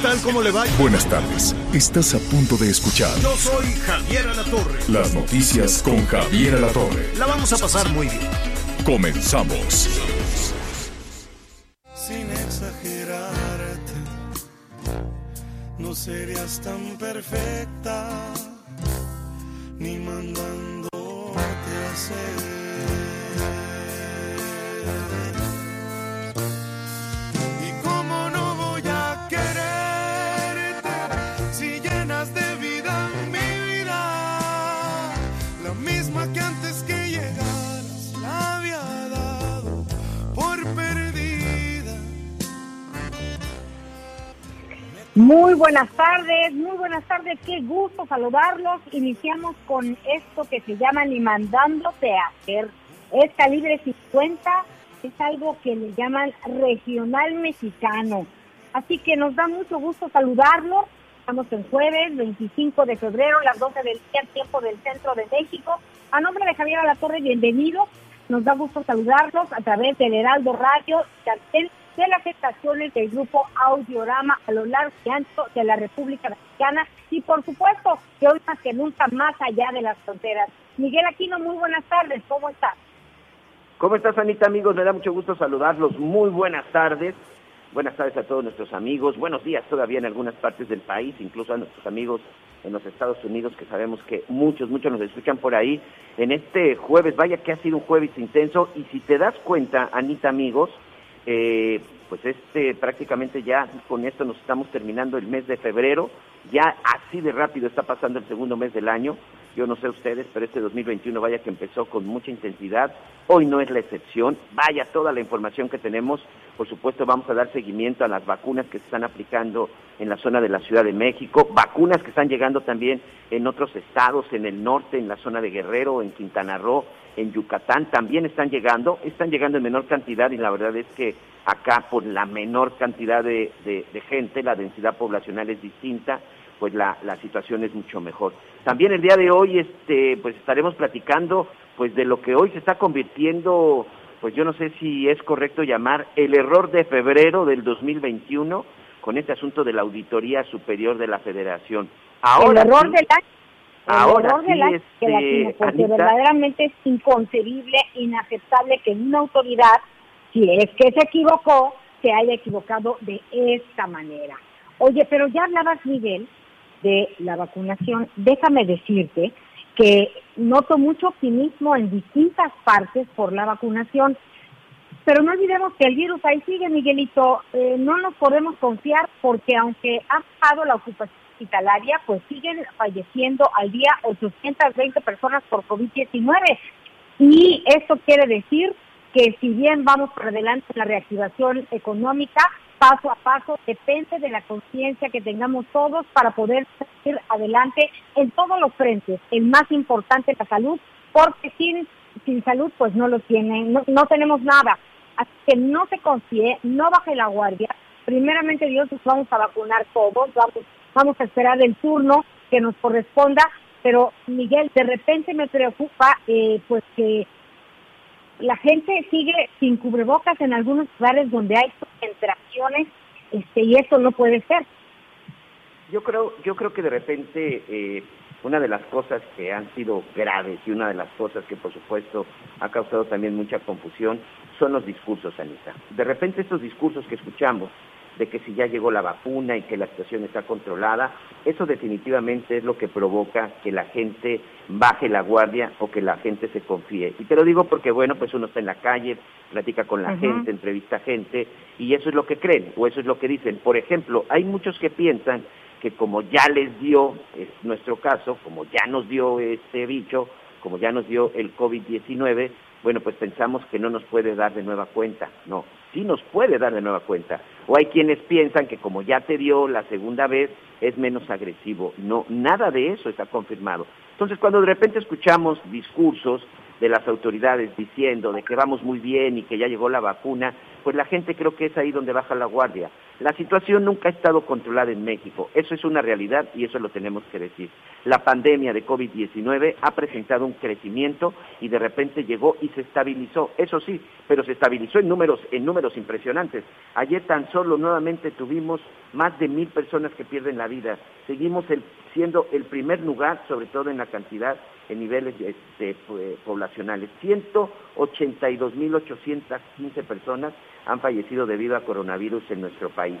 Tal? ¿Cómo le va? Buenas tardes. Estás a punto de escuchar Yo soy Javier Alatorre. las noticias con Javier Alatorre. La vamos a pasar muy bien. Comenzamos. Sin exagerarte, no serías tan perfecta, ni mandándote a hacer. Muy buenas tardes, muy buenas tardes, qué gusto saludarlos. Iniciamos con esto que se llama Ni mandándote hacer. Es calibre 50, es algo que le llaman regional mexicano. Así que nos da mucho gusto saludarlos. Estamos en jueves 25 de febrero, las 12 del día, tiempo del centro de México. A nombre de Javier Alatorre, bienvenidos. Nos da gusto saludarlos a través del Heraldo Radio, de las estaciones del grupo Audiorama a lo largo y ancho de la República Mexicana y por supuesto que hoy más que nunca más allá de las fronteras. Miguel Aquino, muy buenas tardes, ¿cómo estás? ¿Cómo estás, Anita, amigos? Me da mucho gusto saludarlos. Muy buenas tardes. Buenas tardes a todos nuestros amigos. Buenos días todavía en algunas partes del país, incluso a nuestros amigos en los Estados Unidos, que sabemos que muchos, muchos nos escuchan por ahí. En este jueves, vaya que ha sido un jueves intenso. Y si te das cuenta, Anita, amigos, eh, pues este prácticamente ya con esto nos estamos terminando el mes de febrero. Ya así de rápido está pasando el segundo mes del año. Yo no sé ustedes, pero este 2021 vaya que empezó con mucha intensidad. Hoy no es la excepción. Vaya toda la información que tenemos. Por supuesto, vamos a dar seguimiento a las vacunas que se están aplicando en la zona de la Ciudad de México, vacunas que están llegando también en otros estados, en el norte, en la zona de Guerrero, en Quintana Roo, en Yucatán, también están llegando. Están llegando en menor cantidad y la verdad es que acá por la menor cantidad de, gente, la densidad poblacional es distinta pues la, la situación es mucho mejor. También el día de hoy este pues estaremos platicando pues de lo que hoy se está convirtiendo pues yo no sé si es correcto llamar el error de febrero del 2021 con este asunto de la Auditoría Superior de la Federación. Ahora el error sí, del año. El ahora error sí, del año, este, Latino, porque Anita. verdaderamente es inconcebible, inaceptable que una autoridad, si es que se equivocó, se haya equivocado de esta manera. Oye, pero ya hablabas, Miguel, de la vacunación. Déjame decirte que noto mucho optimismo en distintas partes por la vacunación. Pero no olvidemos que el virus ahí sigue, Miguelito. Eh, no nos podemos confiar porque aunque ha bajado la ocupación hospitalaria, pues siguen falleciendo al día 820 personas por COVID-19. Y esto quiere decir que si bien vamos por adelante en la reactivación económica, paso a paso, depende de la conciencia que tengamos todos para poder seguir adelante en todos los frentes. El más importante, la salud, porque sin, sin salud pues no lo tienen, no, no tenemos nada. Así que no se confíe, no baje la guardia. Primeramente Dios nos vamos a vacunar todos, vamos, vamos a esperar el turno que nos corresponda, pero Miguel, de repente me preocupa eh, pues que la gente sigue sin cubrebocas en algunos lugares donde hay concentraciones este, y eso no puede ser. Yo creo, yo creo que de repente eh, una de las cosas que han sido graves y una de las cosas que por supuesto ha causado también mucha confusión son los discursos, Anita. De repente estos discursos que escuchamos de que si ya llegó la vacuna y que la situación está controlada, eso definitivamente es lo que provoca que la gente baje la guardia o que la gente se confíe. Y te lo digo porque, bueno, pues uno está en la calle, platica con la gente, entrevista a gente, y eso es lo que creen, o eso es lo que dicen. Por ejemplo, hay muchos que piensan que como ya les dio, es nuestro caso, como ya nos dio este bicho, como ya nos dio el COVID-19, bueno, pues pensamos que no nos puede dar de nueva cuenta. No, sí nos puede dar de nueva cuenta. O hay quienes piensan que como ya te dio la segunda vez, es menos agresivo. No, nada de eso está confirmado. Entonces, cuando de repente escuchamos discursos de las autoridades diciendo de que vamos muy bien y que ya llegó la vacuna, pues la gente creo que es ahí donde baja la guardia. La situación nunca ha estado controlada en México, eso es una realidad y eso lo tenemos que decir. La pandemia de COVID-19 ha presentado un crecimiento y de repente llegó y se estabilizó, eso sí, pero se estabilizó en números, en números impresionantes. Ayer tan solo nuevamente tuvimos más de mil personas que pierden la vida. Seguimos siendo el primer lugar, sobre todo en la cantidad en niveles este, poblacionales. 182.815 personas han fallecido debido a coronavirus en nuestro país.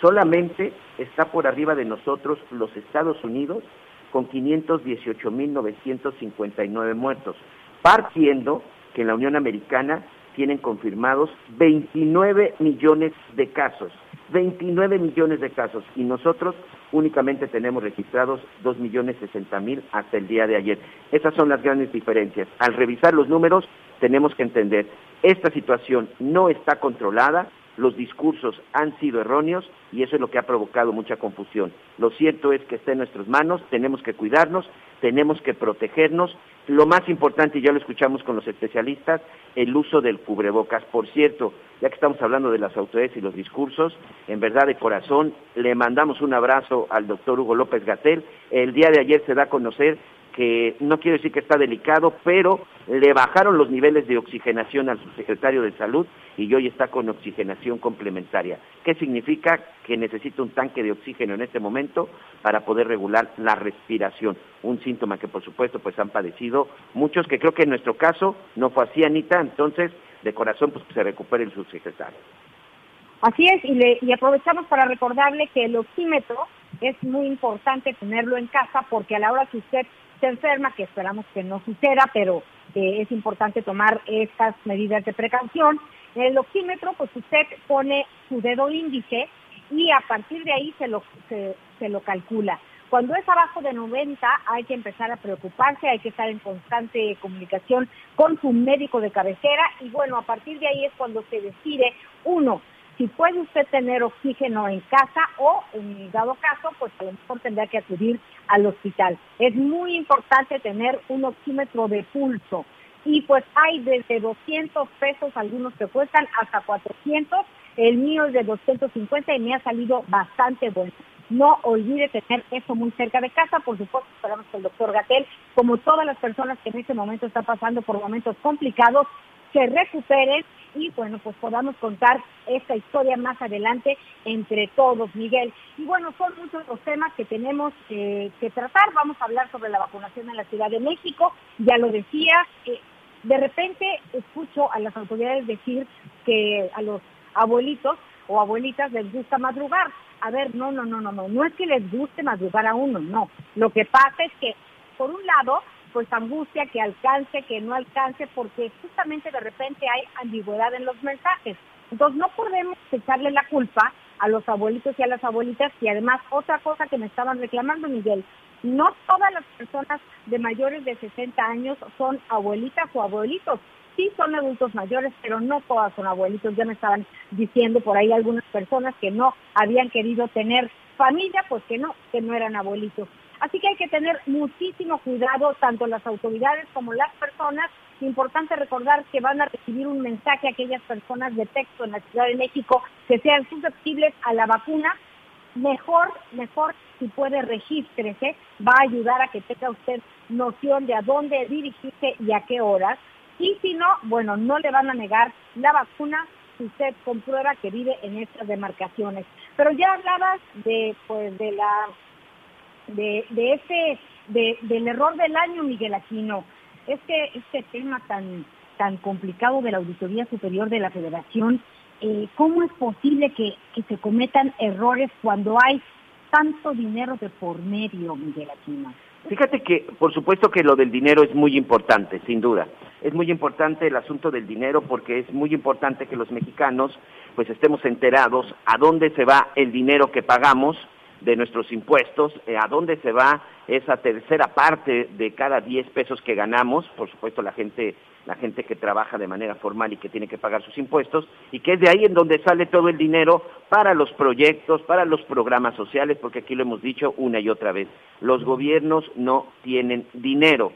Solamente está por arriba de nosotros los Estados Unidos con 518.959 muertos, partiendo que en la Unión Americana tienen confirmados 29 millones de casos, 29 millones de casos, y nosotros únicamente tenemos registrados 2 millones 60 mil hasta el día de ayer. Esas son las grandes diferencias. Al revisar los números, tenemos que entender, esta situación no está controlada, los discursos han sido erróneos y eso es lo que ha provocado mucha confusión. Lo cierto es que está en nuestras manos, tenemos que cuidarnos, tenemos que protegernos. Lo más importante, ya lo escuchamos con los especialistas, el uso del cubrebocas. Por cierto, ya que estamos hablando de las autoridades y los discursos, en verdad de corazón, le mandamos un abrazo al doctor Hugo López Gatel. El día de ayer se da a conocer que no quiero decir que está delicado, pero le bajaron los niveles de oxigenación al subsecretario de Salud y hoy está con oxigenación complementaria. ¿Qué significa? Que necesita un tanque de oxígeno en este momento para poder regular la respiración, un síntoma que por supuesto pues han padecido muchos, que creo que en nuestro caso no fue así, Anita, entonces de corazón pues se recupere el subsecretario. Así es, y, le, y aprovechamos para recordarle que el oxímetro es muy importante tenerlo en casa porque a la hora que usted se enferma, que esperamos que no suceda, pero eh, es importante tomar estas medidas de precaución. En el oxímetro, pues usted pone su dedo índice y a partir de ahí se lo, se lo calcula. Cuando es abajo de 90 hay que empezar a preocuparse, hay que estar en constante comunicación con su médico de cabecera y bueno, a partir de ahí es cuando se decide, uno, si puede usted tener oxígeno en casa o, en dado caso, pues a lo mejor tendrá que acudir al hospital. Es muy importante tener un oxímetro de pulso y pues hay desde 200 pesos algunos que cuestan hasta 400. El mío es de 250 y me ha salido bastante bueno. No olvide tener eso muy cerca de casa. Por supuesto, esperamos que el doctor Gatel, como todas las personas que en este momento están pasando por momentos complicados, se recuperen y bueno, pues podamos contar esta historia más adelante entre todos, Miguel. Y bueno, son muchos los temas que tenemos que tratar. Vamos a hablar sobre la vacunación en la Ciudad de México. Ya lo decía, eh, de repente escucho a las autoridades decir que a los abuelitos o abuelitas les gusta madrugar. A ver, no, no, no, no, no, no es que les guste madrugar a uno, no. Lo que pasa es que, por un lado, pues angustia que alcance, que no alcance, porque justamente de repente hay ambigüedad en los mensajes. Entonces no podemos echarle la culpa a los abuelitos y a las abuelitas y además otra cosa que me estaban reclamando, Miguel, no todas las personas de mayores de 60 años son abuelitas o abuelitos. Sí son adultos mayores, pero no todas son abuelitos. Ya me estaban diciendo por ahí algunas personas que no habían querido tener familia, pues que no, que no eran abuelitos. Así que hay que tener muchísimo cuidado, tanto las autoridades como las personas. Importante recordar que van a recibir un mensaje a aquellas personas de texto en la Ciudad de México que sean susceptibles a la vacuna. Mejor, mejor si puede regístrese, va a ayudar a que tenga usted noción de a dónde dirigirse y a qué horas. Y si no, bueno, no le van a negar la vacuna si usted comprueba que vive en estas demarcaciones. Pero ya hablabas de, pues, de la de, de ese, de, del error del año, Miguel Aquino. Es que este tema tan, tan complicado de la Auditoría Superior de la Federación eh, ¿cómo es posible que, que se cometan errores cuando hay tanto dinero de por medio, Miguel Aquino? Fíjate que, por supuesto que lo del dinero es muy importante, sin duda. Es muy importante el asunto del dinero porque es muy importante que los mexicanos pues estemos enterados a dónde se va el dinero que pagamos de nuestros impuestos, eh, a dónde se va esa tercera parte de cada 10 pesos que ganamos, por supuesto la gente la gente que trabaja de manera formal y que tiene que pagar sus impuestos, y que es de ahí en donde sale todo el dinero para los proyectos, para los programas sociales, porque aquí lo hemos dicho una y otra vez, los gobiernos no tienen dinero,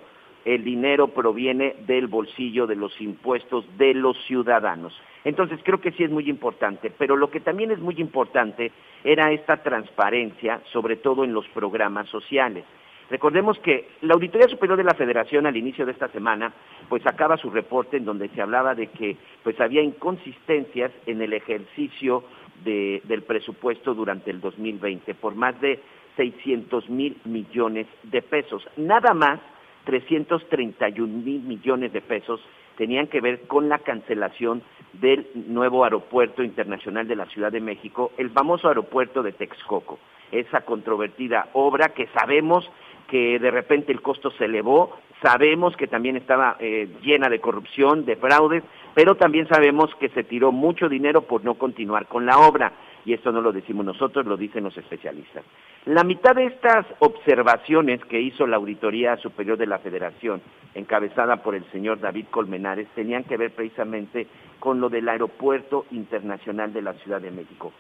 el dinero proviene del bolsillo de los impuestos de los ciudadanos. Entonces creo que sí es muy importante, pero lo que también es muy importante era esta transparencia, sobre todo en los programas sociales. Recordemos que la Auditoría Superior de la Federación al inicio de esta semana pues sacaba su reporte en donde se hablaba de que pues había inconsistencias en el ejercicio del presupuesto durante el 2020 por más de 600 mil millones de pesos. Nada más 331 mil millones de pesos tenían que ver con la cancelación del nuevo aeropuerto internacional de la Ciudad de México, el famoso aeropuerto de Texcoco, esa controvertida obra que sabemos que de repente el costo se elevó, sabemos que también estaba eh, llena de corrupción, de fraudes, pero también sabemos que se tiró mucho dinero por no continuar con la obra, y esto no lo decimos nosotros, lo dicen los especialistas. La mitad de estas observaciones que hizo la Auditoría Superior de la Federación, encabezada por el señor David Colmenares, tenían que ver precisamente con lo del Aeropuerto Internacional de la Ciudad de México.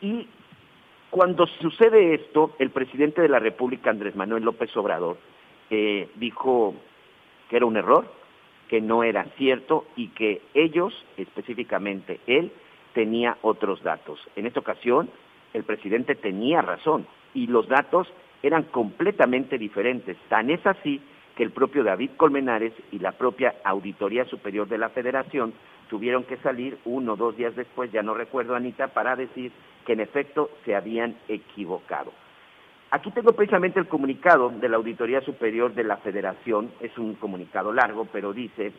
Y cuando sucede esto, el presidente de la República, Andrés Manuel López Obrador, eh, dijo que era un error, que no era cierto y que ellos, específicamente él, tenía otros datos. En esta ocasión, el presidente tenía razón y los datos eran completamente diferentes. Tan es así que el propio David Colmenares y la propia Auditoría Superior de la Federación tuvieron que salir uno o dos días después, ya no recuerdo Anita, para decir que en efecto se habían equivocado. Aquí tengo precisamente el comunicado de la Auditoría Superior de la Federación, es un comunicado largo, pero dice,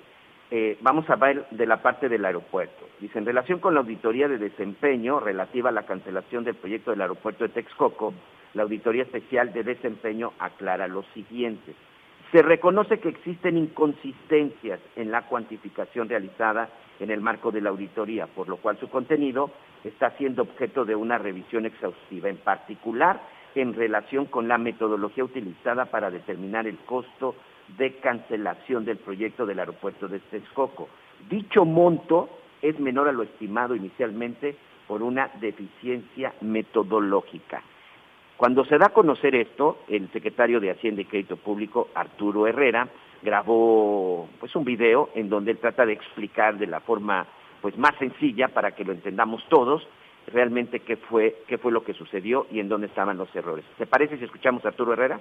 eh, vamos a ver de la parte del aeropuerto. Dice, en relación con la auditoría de desempeño relativa a la cancelación del proyecto del aeropuerto de Texcoco, la Auditoría Especial de Desempeño aclara lo siguiente. Se reconoce que existen inconsistencias en la cuantificación realizada en el marco de la auditoría, por lo cual su contenido está siendo objeto de una revisión exhaustiva, en particular en relación con la metodología utilizada para determinar el costo de cancelación del proyecto del aeropuerto de Texcoco. Dicho monto es menor a lo estimado inicialmente por una deficiencia metodológica. Cuando se da a conocer esto, el secretario de Hacienda y Crédito Público, Arturo Herrera, grabó pues un video en donde él trata de explicar de la forma pues más sencilla para que lo entendamos todos realmente qué fue qué fue lo que sucedió y en dónde estaban los errores. ¿Te parece si escuchamos Arturo Herrera?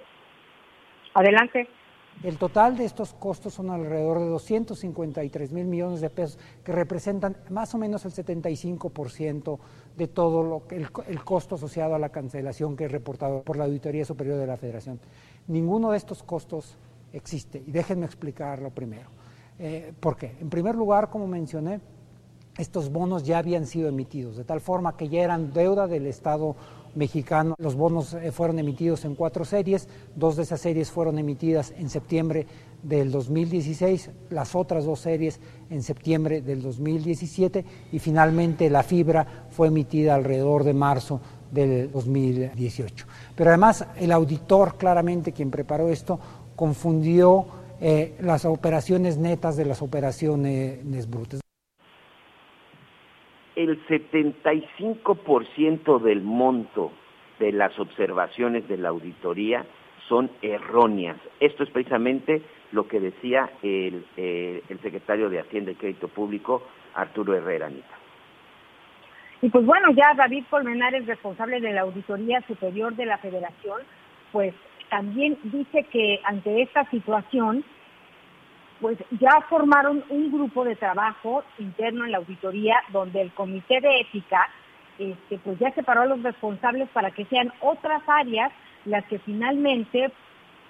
Adelante. El total de estos costos son alrededor de 253 mil millones de pesos, que representan más o menos el 75% de todo lo que el, costo asociado a la cancelación que es reportado por la Auditoría Superior de la Federación. Ninguno de estos costos existe y déjenme explicarlo primero. Eh, ¿Por qué? En primer lugar, como mencioné, estos bonos ya habían sido emitidos, de tal forma que ya eran deuda del Estado mexicano. Los bonos eh, fueron emitidos en cuatro series, dos de esas series fueron emitidas en septiembre del 2016, las otras dos series en septiembre del 2017 y finalmente la fibra fue emitida alrededor de marzo del 2018. Pero además el auditor claramente quien preparó esto confundió eh, las operaciones netas de las operaciones brutas el 75% del monto de las observaciones de la auditoría son erróneas. Esto es precisamente lo que decía el, eh, secretario de Hacienda y Crédito Público, Arturo Herrera Anita. Y pues bueno, ya David Colmenares, responsable de la Auditoría Superior de la Federación, pues también dice que ante esta situación pues ya formaron un grupo de trabajo interno en la auditoría donde el comité de ética este, pues ya separó a los responsables para que sean otras áreas las que finalmente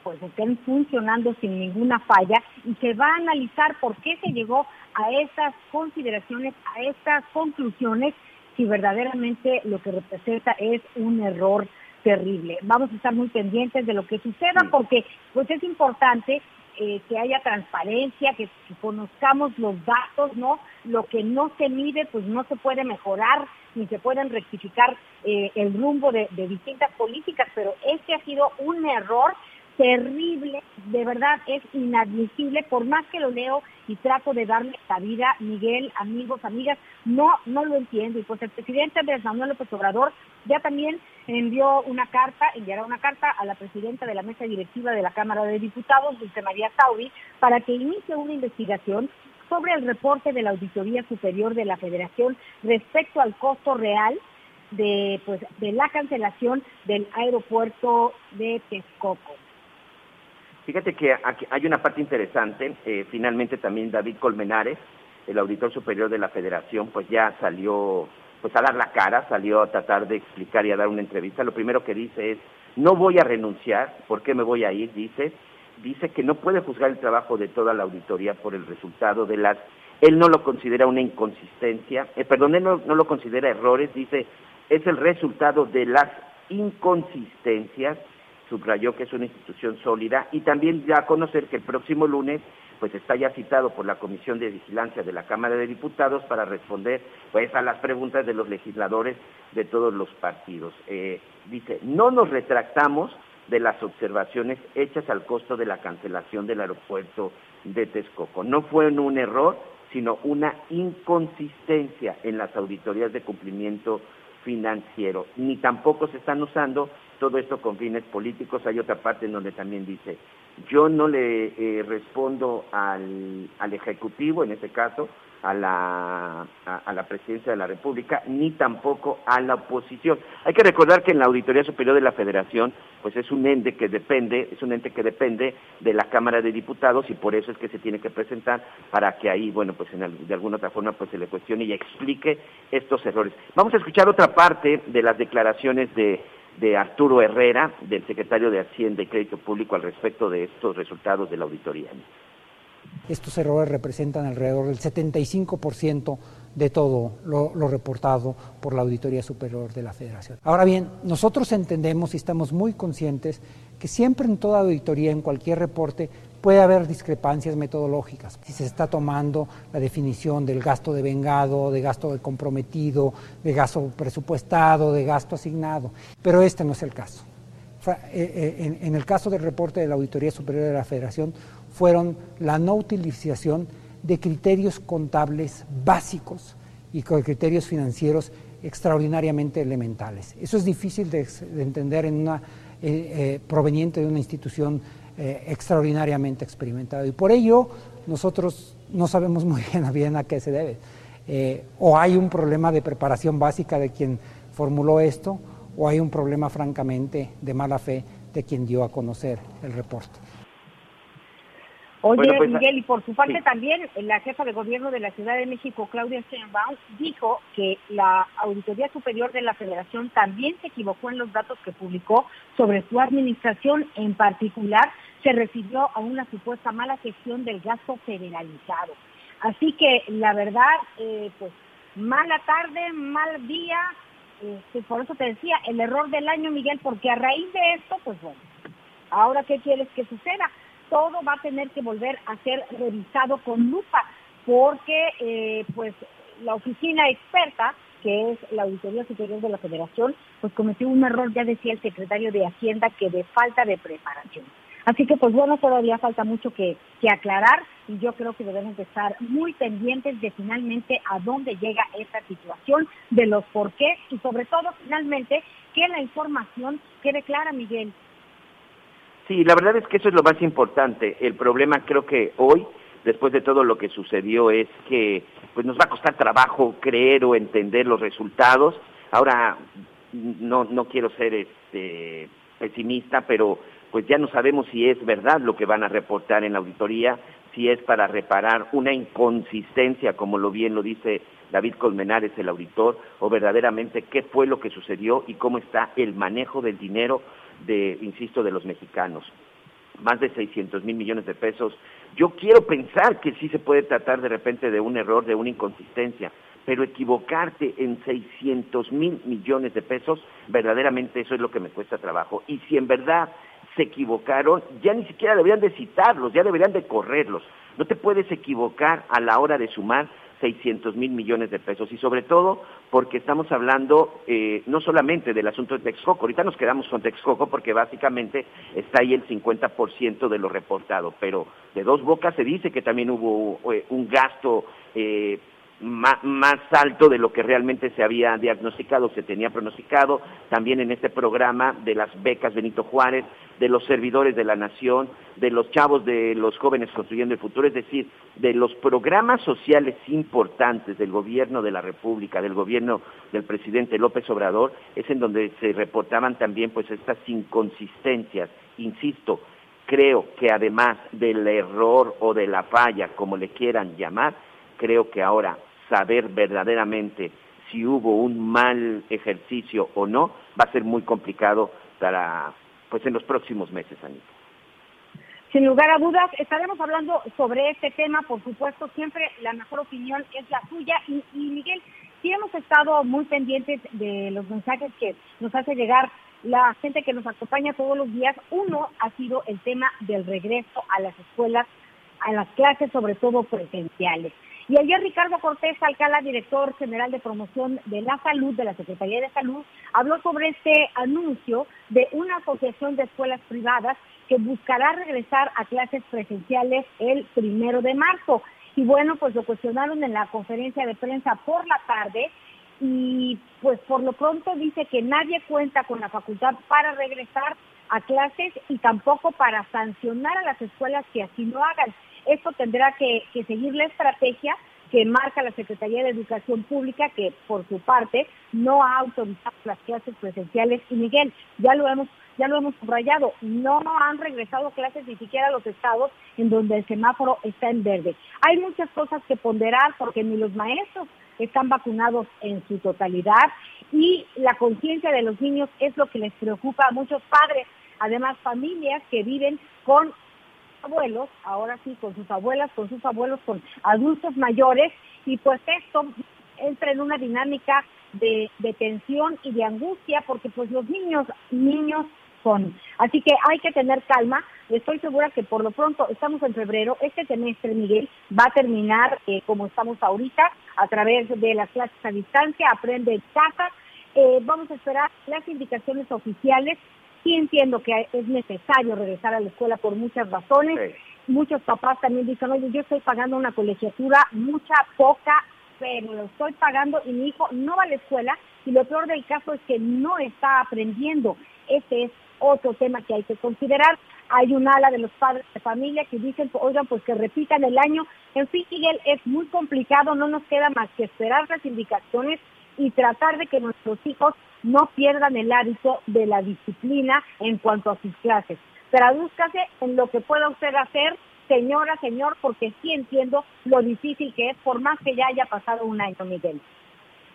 pues estén funcionando sin ninguna falla y se va a analizar por qué se llegó a estas consideraciones, a estas conclusiones, si verdaderamente lo que representa es un error terrible. Vamos a estar muy pendientes de lo que suceda porque pues es importante eh, que haya transparencia, que, conozcamos los datos, ¿no? Lo que no se mide, pues no se puede mejorar ni se pueden rectificar eh, el rumbo de, de distintas políticas, pero este ha sido un error terrible, de verdad es inadmisible, por más que lo leo y trato de darle esta vida, Miguel, amigos, amigas, no, no lo entiendo. Y pues el presidente Andrés Manuel López Obrador ya también envió una carta, enviará una carta a la presidenta de la mesa directiva de la Cámara de Diputados, Dulce María Sauri, para que inicie una investigación sobre el reporte de la Auditoría Superior de la Federación respecto al costo real de, pues, de la cancelación del aeropuerto de Texcoco. Fíjate que aquí hay una parte interesante. Eh, finalmente también David Colmenares, el auditor superior de la Federación, pues ya salió pues a dar la cara, salió a tratar de explicar y a dar una entrevista. Lo primero que dice es, no voy a renunciar, ¿por qué me voy a ir? Dice, dice que no puede juzgar el trabajo de toda la auditoría por el resultado de las... Él no lo considera una inconsistencia, eh, perdón, él no, no lo considera errores, dice, es el resultado de las inconsistencias subrayó que es una institución sólida y también ya a conocer que el próximo lunes pues está ya citado por la Comisión de Vigilancia de la Cámara de Diputados para responder pues a las preguntas de los legisladores de todos los partidos. Eh, dice, no nos retractamos de las observaciones hechas al costo de la cancelación del aeropuerto de Texcoco. No fue un error, sino una inconsistencia en las auditorías de cumplimiento financiero, ni tampoco se están usando todo esto con fines políticos. Hay otra parte en donde también dice, yo no le eh, respondo al, al, Ejecutivo, en este caso, a la, a, la Presidencia de la República, ni tampoco a la oposición. Hay que recordar que en la Auditoría Superior de la Federación, pues es un ente que depende, es un ente que depende de la Cámara de Diputados y por eso es que se tiene que presentar para que ahí, bueno, pues de alguna otra forma pues se le cuestione y explique estos errores. Vamos a escuchar otra parte de las declaraciones de de Arturo Herrera, del secretario de Hacienda y Crédito Público, al respecto de estos resultados de la auditoría. Estos errores representan alrededor del 75% de todo lo, reportado por la Auditoría Superior de la Federación. Ahora bien, nosotros entendemos y estamos muy conscientes que siempre en toda auditoría, en cualquier reporte, puede haber discrepancias metodológicas. Si se está tomando la definición del gasto de vengado, de gasto de comprometido, de gasto presupuestado, de gasto asignado. Pero este no es el caso. Eh, eh, en el caso del reporte de la Auditoría Superior de la Federación, fueron la no utilización de criterios contables básicos y con criterios financieros extraordinariamente elementales. Eso es difícil de, entender en una eh, proveniente de una institución eh, extraordinariamente experimentado. Y por ello nosotros no sabemos muy bien a, qué se debe. Eh, o hay un problema de preparación básica de quien formuló esto, o hay un problema francamente de mala fe de quien dio a conocer el reporte. Oye, pues, Miguel, y por su parte también la jefa de gobierno de la Ciudad de México, Claudia Sheinbaum, dijo que la Auditoría Superior de la Federación también se equivocó en los datos que publicó sobre su administración, en particular se refirió a una supuesta mala gestión del gasto federalizado. Así que la verdad, eh, pues mala tarde, mal día, este, por eso te decía, el error del año, Miguel, porque a raíz de esto, pues bueno, ahora qué quieres que suceda? Todo va a tener que volver a ser revisado con lupa, porque eh, pues la oficina experta que es la Auditoría Superior de la Federación, pues cometió un error, ya decía el secretario de Hacienda, que de falta de preparación. Así que pues bueno, todavía falta mucho que, aclarar y yo creo que debemos estar muy pendientes de finalmente a dónde llega esta situación, de los por qué y sobre todo finalmente que la información quede clara, Miguel. Sí, la verdad es que eso es lo más importante. El problema creo que hoy, después de todo lo que sucedió, es que pues nos va a costar trabajo creer o entender los resultados. Ahora no no quiero ser este pesimista, pero pues ya no sabemos si es verdad lo que van a reportar en la auditoría, si es para reparar una inconsistencia, como lo bien lo dice David Colmenares, el auditor, o verdaderamente qué fue lo que sucedió y cómo está el manejo del dinero de, insisto, de los mexicanos. más de 600 mil millones de pesos. Yo quiero pensar que sí se puede tratar de repente de un error, de una inconsistencia, pero equivocarte en 600 mil millones de pesos, verdaderamente eso es lo que me cuesta trabajo. Y si en verdad se equivocaron, ya ni siquiera deberían de citarlos, ya deberían de correrlos. No te puedes equivocar a la hora de sumar 600 mil millones de pesos. Y sobre todo porque estamos hablando eh, no solamente del asunto de Texcoco, ahorita nos quedamos con Texcoco porque básicamente está ahí el 50% de lo reportado, pero de dos bocas se dice que también hubo eh, un gasto eh, más, más, alto de lo que realmente se había diagnosticado, se tenía pronosticado, también en este programa de las becas Benito Juárez, de los servidores de la nación, de los chavos de los jóvenes construyendo el futuro, es decir, de los programas sociales importantes del gobierno de la República, del gobierno del presidente López Obrador, es en donde se reportaban también pues estas inconsistencias, insisto, creo que además del error o de la falla, como le quieran llamar, creo que ahora saber verdaderamente si hubo un mal ejercicio o no va a ser muy complicado para pues en los próximos meses, Anita. Sin lugar a dudas, estaremos hablando sobre este tema, por supuesto, siempre la mejor opinión es la suya. Y, y Miguel, sí hemos estado muy pendientes de los mensajes que nos hace llegar la gente que nos acompaña todos los días. Uno ha sido el tema del regreso a las escuelas, a las clases, sobre todo presenciales. Y ayer Ricardo Cortés Alcala, director general de promoción de la salud de la Secretaría de Salud, habló sobre este anuncio de una asociación de escuelas privadas que buscará regresar a clases presenciales el primero de marzo. Y bueno, pues lo cuestionaron en la conferencia de prensa por la tarde y pues por lo pronto dice que nadie cuenta con la facultad para regresar a clases y tampoco para sancionar a las escuelas que así lo hagan. Esto tendrá que, seguir la estrategia que marca la Secretaría de Educación Pública, que por su parte no ha autorizado las clases presenciales. Y Miguel, ya lo hemos, ya lo hemos subrayado, no han regresado clases ni siquiera a los estados en donde el semáforo está en verde. Hay muchas cosas que ponderar porque ni los maestros están vacunados en su totalidad y la conciencia de los niños es lo que les preocupa a muchos padres, además familias que viven con abuelos, ahora sí, con sus abuelas, con sus abuelos, con adultos mayores, y pues esto entra en una dinámica de, tensión y de angustia, porque pues los niños, niños son. Así que hay que tener calma. Estoy segura que por lo pronto estamos en febrero. Este semestre, Miguel, va a terminar eh, como estamos ahorita, a través de las clases a distancia, aprende en casa. Eh, vamos a esperar las indicaciones oficiales sí entiendo que es necesario regresar a la escuela por muchas razones. Muchos papás también dicen, oye, yo estoy pagando una colegiatura, mucha, poca, pero lo estoy pagando y mi hijo no va a la escuela y lo peor del caso es que no está aprendiendo. Este es otro tema que hay que considerar. Hay un ala de los padres de familia que dicen, oigan, pues que repitan el año. En fin, Miguel, es muy complicado, no nos queda más que esperar las indicaciones y tratar de que nuestros hijos no pierdan el hábito de la disciplina en cuanto a sus clases. Tradúzcase en lo que pueda usted hacer, señora, señor, porque sí entiendo lo difícil que es, por más que ya haya pasado un año, Miguel.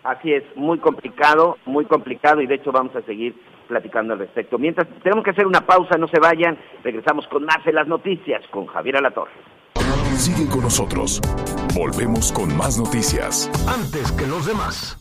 Así es, muy complicado, muy complicado y de hecho vamos a seguir platicando al respecto. Mientras tenemos que hacer una pausa, no se vayan, regresamos con más de las noticias con Javier Alatorre. Sigue con nosotros. Volvemos con más noticias. Antes que los demás.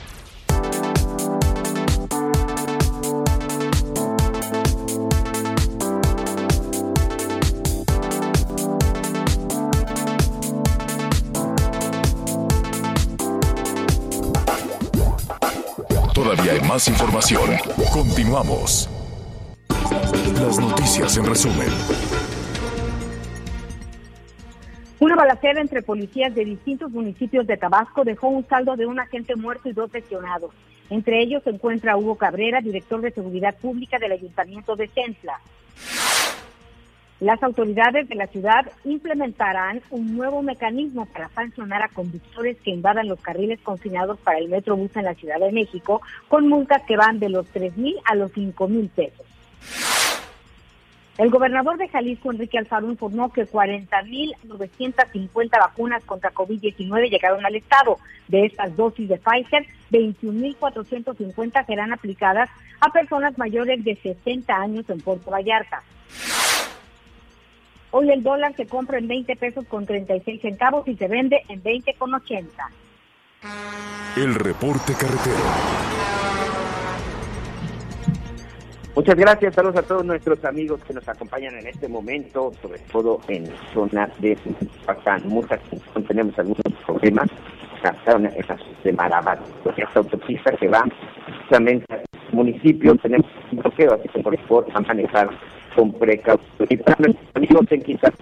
Más información. Continuamos. Las noticias en resumen. Una balacera entre policías de distintos municipios de Tabasco dejó un saldo de un agente muerto y dos lesionados. Entre ellos se encuentra Hugo Cabrera, director de Seguridad Pública del Ayuntamiento de Centla. Las autoridades de la ciudad implementarán un nuevo mecanismo para sancionar a conductores que invadan los carriles confinados para el Metrobús en la Ciudad de México con multas que van de los 3 mil a los 5 mil pesos. El gobernador de Jalisco, Enrique Alfaro, informó que 40.950 vacunas contra COVID-19 llegaron al estado. De estas dosis de Pfizer, 21.450 serán aplicadas a personas mayores de 60 años en Puerto Vallarta. Hoy el dólar se compra en 20 pesos con 36 centavos y se vende en 20 con 80. El reporte carretero. Muchas gracias, saludos a todos nuestros amigos que nos acompañan en este momento, sobre todo en zona de Michoacán. Muchas tenemos algunos problemas en la de Marabat, porque esta autopista que va justamente al municipio, tenemos un bloqueo, así que por favor a manejar con precaución. Y para amigos en Quintana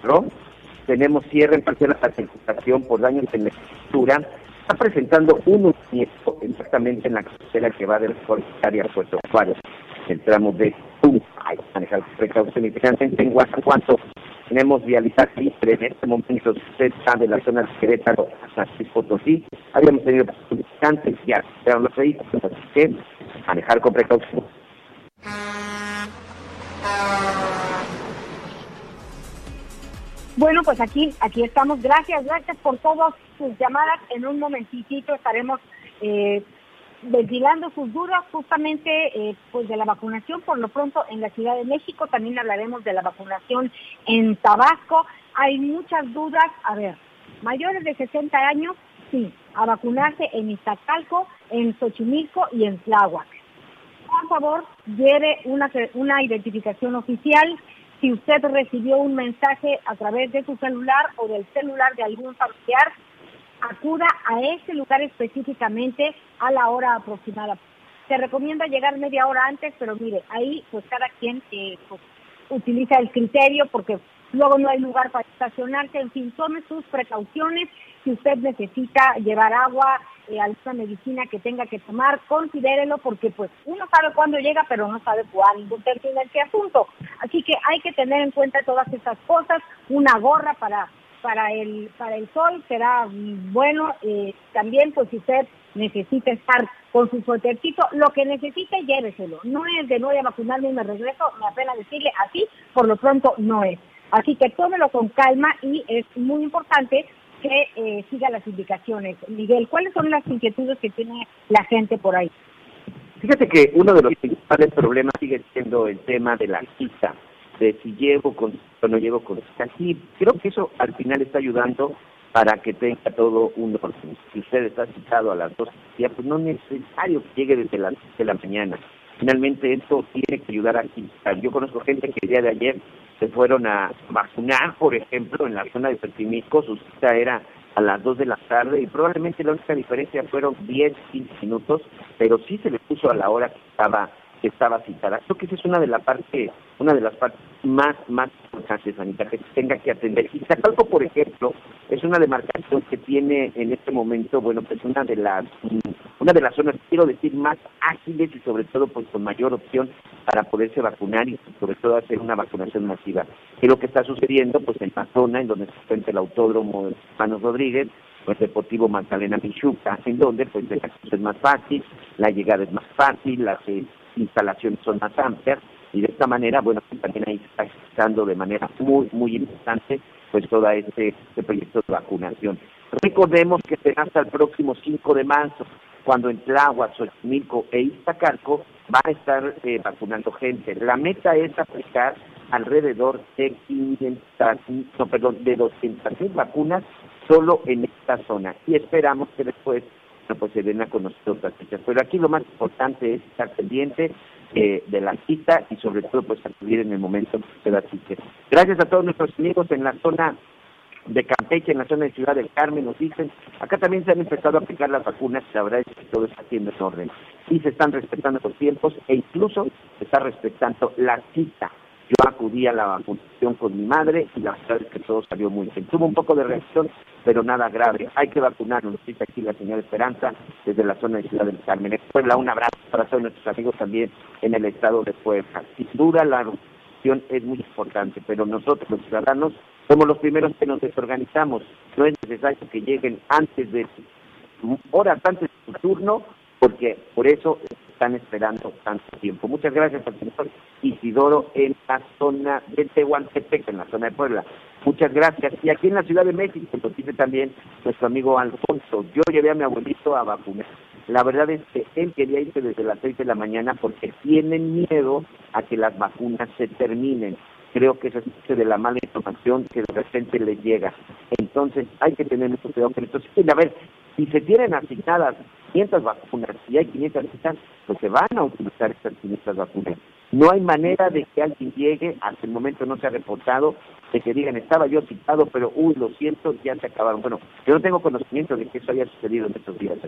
tenemos cierre en parcial la circulación por daños en la estructura. Está presentando un hundimiento exactamente en la carretera que va del Forestaria a Puerto Juárez, el tramo de hay manejar con precaución. Y finalmente en Guanajuato tenemos vialidad libre en este momento está de la zona de Querétaro hasta Potosí. Habíamos tenido antes ya, pero los vehículos, así que manejar con precaución. Bueno, pues aquí, aquí estamos. Gracias, gracias por todas sus llamadas. En un momentito estaremos eh, ventilando sus dudas justamente eh, pues de la vacunación. Por lo pronto en la Ciudad de México también hablaremos de la vacunación en Tabasco. Hay muchas dudas. A ver, mayores de 60 años, sí, a vacunarse en Iztacalco, en Xochimilco y en Tláhuac. Por favor, lleve una, una identificación oficial. Si usted recibió un mensaje a través de su celular o del celular de algún familiar, acuda a ese lugar específicamente a la hora aproximada. Se recomienda llegar media hora antes, pero mire, ahí pues cada quien eh, pues, utiliza el criterio porque luego no hay lugar para estacionarse, en fin, tome sus precauciones. Si usted necesita llevar agua, eh, alguna medicina que tenga que tomar, considérelo porque pues uno sabe cuándo llega, pero no sabe cuándo termina este asunto. Así que hay que tener en cuenta todas estas cosas, una gorra para para el para el sol será bueno eh, también pues si usted necesita estar con su suétercito lo que necesite lléveselo. No es de no voy a vacunarme y me regreso me apena decirle así por lo pronto no es. Así que tómelo con calma y es muy importante que eh, siga las indicaciones Miguel cuáles son las inquietudes que tiene la gente por ahí fíjate que uno de los principales problemas sigue siendo el tema de la cita de si llevo con o no llevo con así creo que eso al final está ayudando para que tenga todo un orden. Si usted está citado a las dos días, pues no es necesario que llegue desde las de la mañana. Finalmente esto tiene que ayudar a quitar. Yo conozco gente que el día de ayer se fueron a vacunar, por ejemplo, en la zona de Pertimilco, su cita era a las 2 de la tarde y probablemente la única diferencia fueron 10, 15 minutos, pero sí se le puso a la hora que estaba que estaba citada. Creo que esa es una de las partes, una de las partes más, más importantes, Anita, que tenga que atender. Y Zacalco, por ejemplo, es una demarcación que tiene en este momento, bueno, pues una de las, una de las zonas, quiero decir, más ágiles y sobre todo pues con mayor opción para poderse vacunar y sobre todo hacer una vacunación masiva. ¿Qué es lo que está sucediendo? Pues en la zona en donde se encuentra el autódromo de Manos Rodríguez, pues Deportivo Magdalena Michuca, en donde pues el acceso es más fácil, la llegada es más fácil, las instalaciones son más amplias y de esta manera, bueno, también ahí está explicando de manera muy, muy importante pues todo este, este proyecto de vacunación. Recordemos que será hasta el próximo 5 de marzo, cuando en Tláhuac, Xochimilco e Iztacalco van a estar eh, vacunando gente. La meta es aplicar alrededor de 500, no, perdón, de 200 mil vacunas solo en esta zona y esperamos que después pues se den a conocer otras fechas. Pero aquí lo más importante es estar pendiente eh, de la cita y sobre todo pues acudir en el momento que la cita. Gracias a todos nuestros amigos en la zona de Campeche, en la zona de Ciudad del Carmen, nos dicen, acá también se han empezado a aplicar las vacunas, la verdad es que todo está haciendo en orden. Y se están respetando los tiempos e incluso se está respetando la cita. Yo acudí a la vacunación con mi madre y la verdad es que todo salió muy bien. Tuvo un poco de reacción, pero nada grave. Hay que vacunarnos, nos dice aquí la señora Esperanza desde la zona de Ciudad del Carmen. Puebla, un abrazo para todos nuestros amigos también en el estado de Puebla. Sin duda, la, vacunación es muy importante, pero nosotros los ciudadanos somos los primeros que nos desorganizamos. No es necesario que lleguen antes de horas antes de su turno, porque por eso están esperando tanto tiempo. Muchas gracias al señor Isidoro en la zona de Tehuantepec, en la zona de Puebla. Muchas gracias. Y aquí en la Ciudad de México, lo dice también nuestro amigo Alfonso, yo llevé a mi abuelito a vacunar. La verdad es que él quería irse desde las seis de la mañana porque tienen miedo a que las vacunas se terminen. Creo que eso es de la mala información que de repente les llega. Entonces hay que tener mucho cuidado con esto. A ver, si se tienen asignadas 500 vacunas y hay 500 listas, pues se van a utilizar estas 500 vacunas. No hay manera de que alguien llegue, hasta el momento no se ha reportado, de que digan, estaba yo citado, pero, uy, lo siento, ya se acabaron. Bueno, yo no tengo conocimiento de que eso haya sucedido en estos días.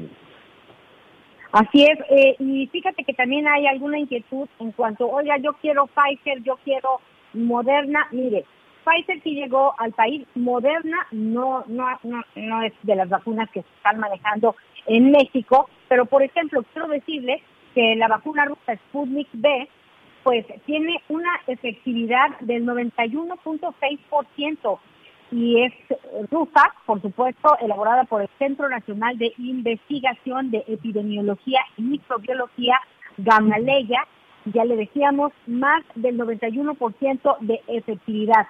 Así es, eh, y fíjate que también hay alguna inquietud en cuanto, oiga, yo quiero Pfizer, yo quiero Moderna. Mire, Pfizer sí llegó al país, Moderna no, no, no, no es de las vacunas que se están manejando en México, pero por ejemplo, quiero decirle que la vacuna rusa Sputnik B, pues tiene una efectividad del 91.6% y es rusa, por supuesto, elaborada por el Centro Nacional de Investigación de Epidemiología y Microbiología, Gamaleya, ya le decíamos, más del 91% de efectividad.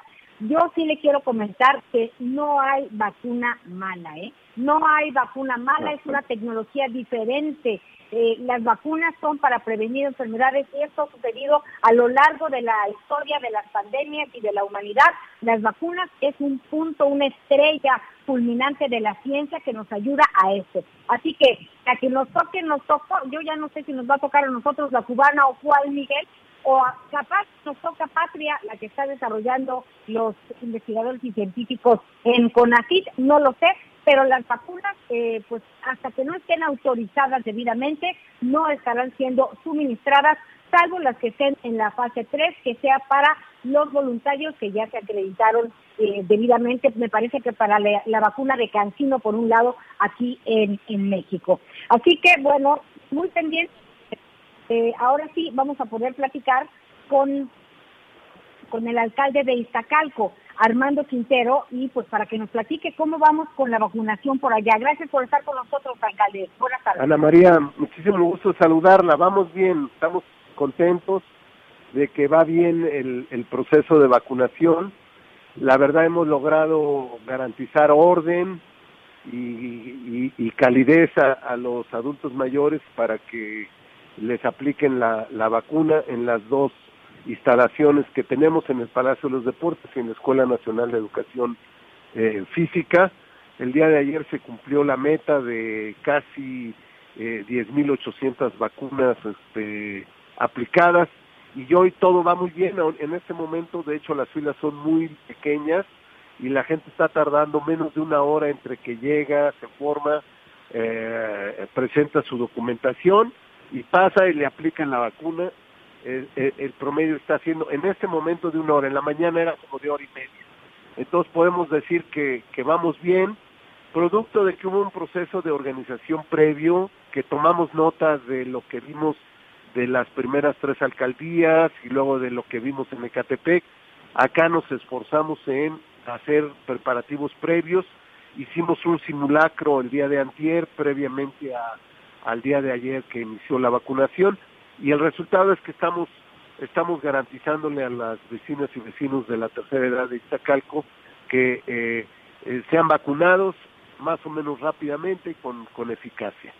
Yo sí le quiero comentar que no hay vacuna mala, ¿eh? No hay vacuna mala, es una tecnología diferente. Eh, las vacunas son para prevenir enfermedades y esto ha sucedido a lo largo de la historia de las pandemias y de la humanidad. Las vacunas es un punto, una estrella fulminante de la ciencia que nos ayuda a esto. Así que la que nos toque, nos tocó. Yo ya no sé si nos va a tocar a nosotros la cubana o cuál, Miguel, o capaz nos toca Patria, la que está desarrollando los investigadores y científicos en CONACYT, no lo sé, pero las vacunas, eh, pues hasta que no estén autorizadas debidamente, no estarán siendo suministradas, salvo las que estén en la fase 3, que sea para los voluntarios que ya se acreditaron eh, debidamente, me parece que para la, vacuna de Cancino, por un lado, aquí en, en México. Así que, bueno, muy pendiente. Eh, ahora sí, vamos a poder platicar con, con el alcalde de Iztacalco. Armando Quintero, y pues para que nos platique cómo vamos con la vacunación por allá. Gracias por estar con nosotros, alcalde. Buenas tardes. Ana María, muchísimo gusto saludarla. Vamos bien, estamos contentos de que va bien el, el proceso de vacunación. La verdad hemos logrado garantizar orden y, y, calidez a, los adultos mayores para que les apliquen la, la vacuna en las dos instalaciones que tenemos en el Palacio de los Deportes y en la Escuela Nacional de Educación eh, Física. El día de ayer se cumplió la meta de casi eh, 10.800 vacunas este, aplicadas y hoy todo va muy bien. En este momento, de hecho, las filas son muy pequeñas y la gente está tardando menos de una hora entre que llega, se forma, eh, presenta su documentación y pasa y le aplican la vacuna el, promedio está haciendo en este momento de una hora, en la mañana era como de hora y media. Entonces podemos decir que, que vamos bien, producto de que hubo un proceso de organización previo, que tomamos notas de lo que vimos de las primeras tres alcaldías y luego de lo que vimos en Ecatepec. Acá nos esforzamos en hacer preparativos previos. Hicimos un simulacro el día de antier, previamente a, al día de ayer que inició la vacunación y el resultado es que estamos estamos garantizándole a las vecinas y vecinos de la tercera edad de Iztacalco que eh, eh, sean vacunados más o menos rápidamente y con, con eficacia.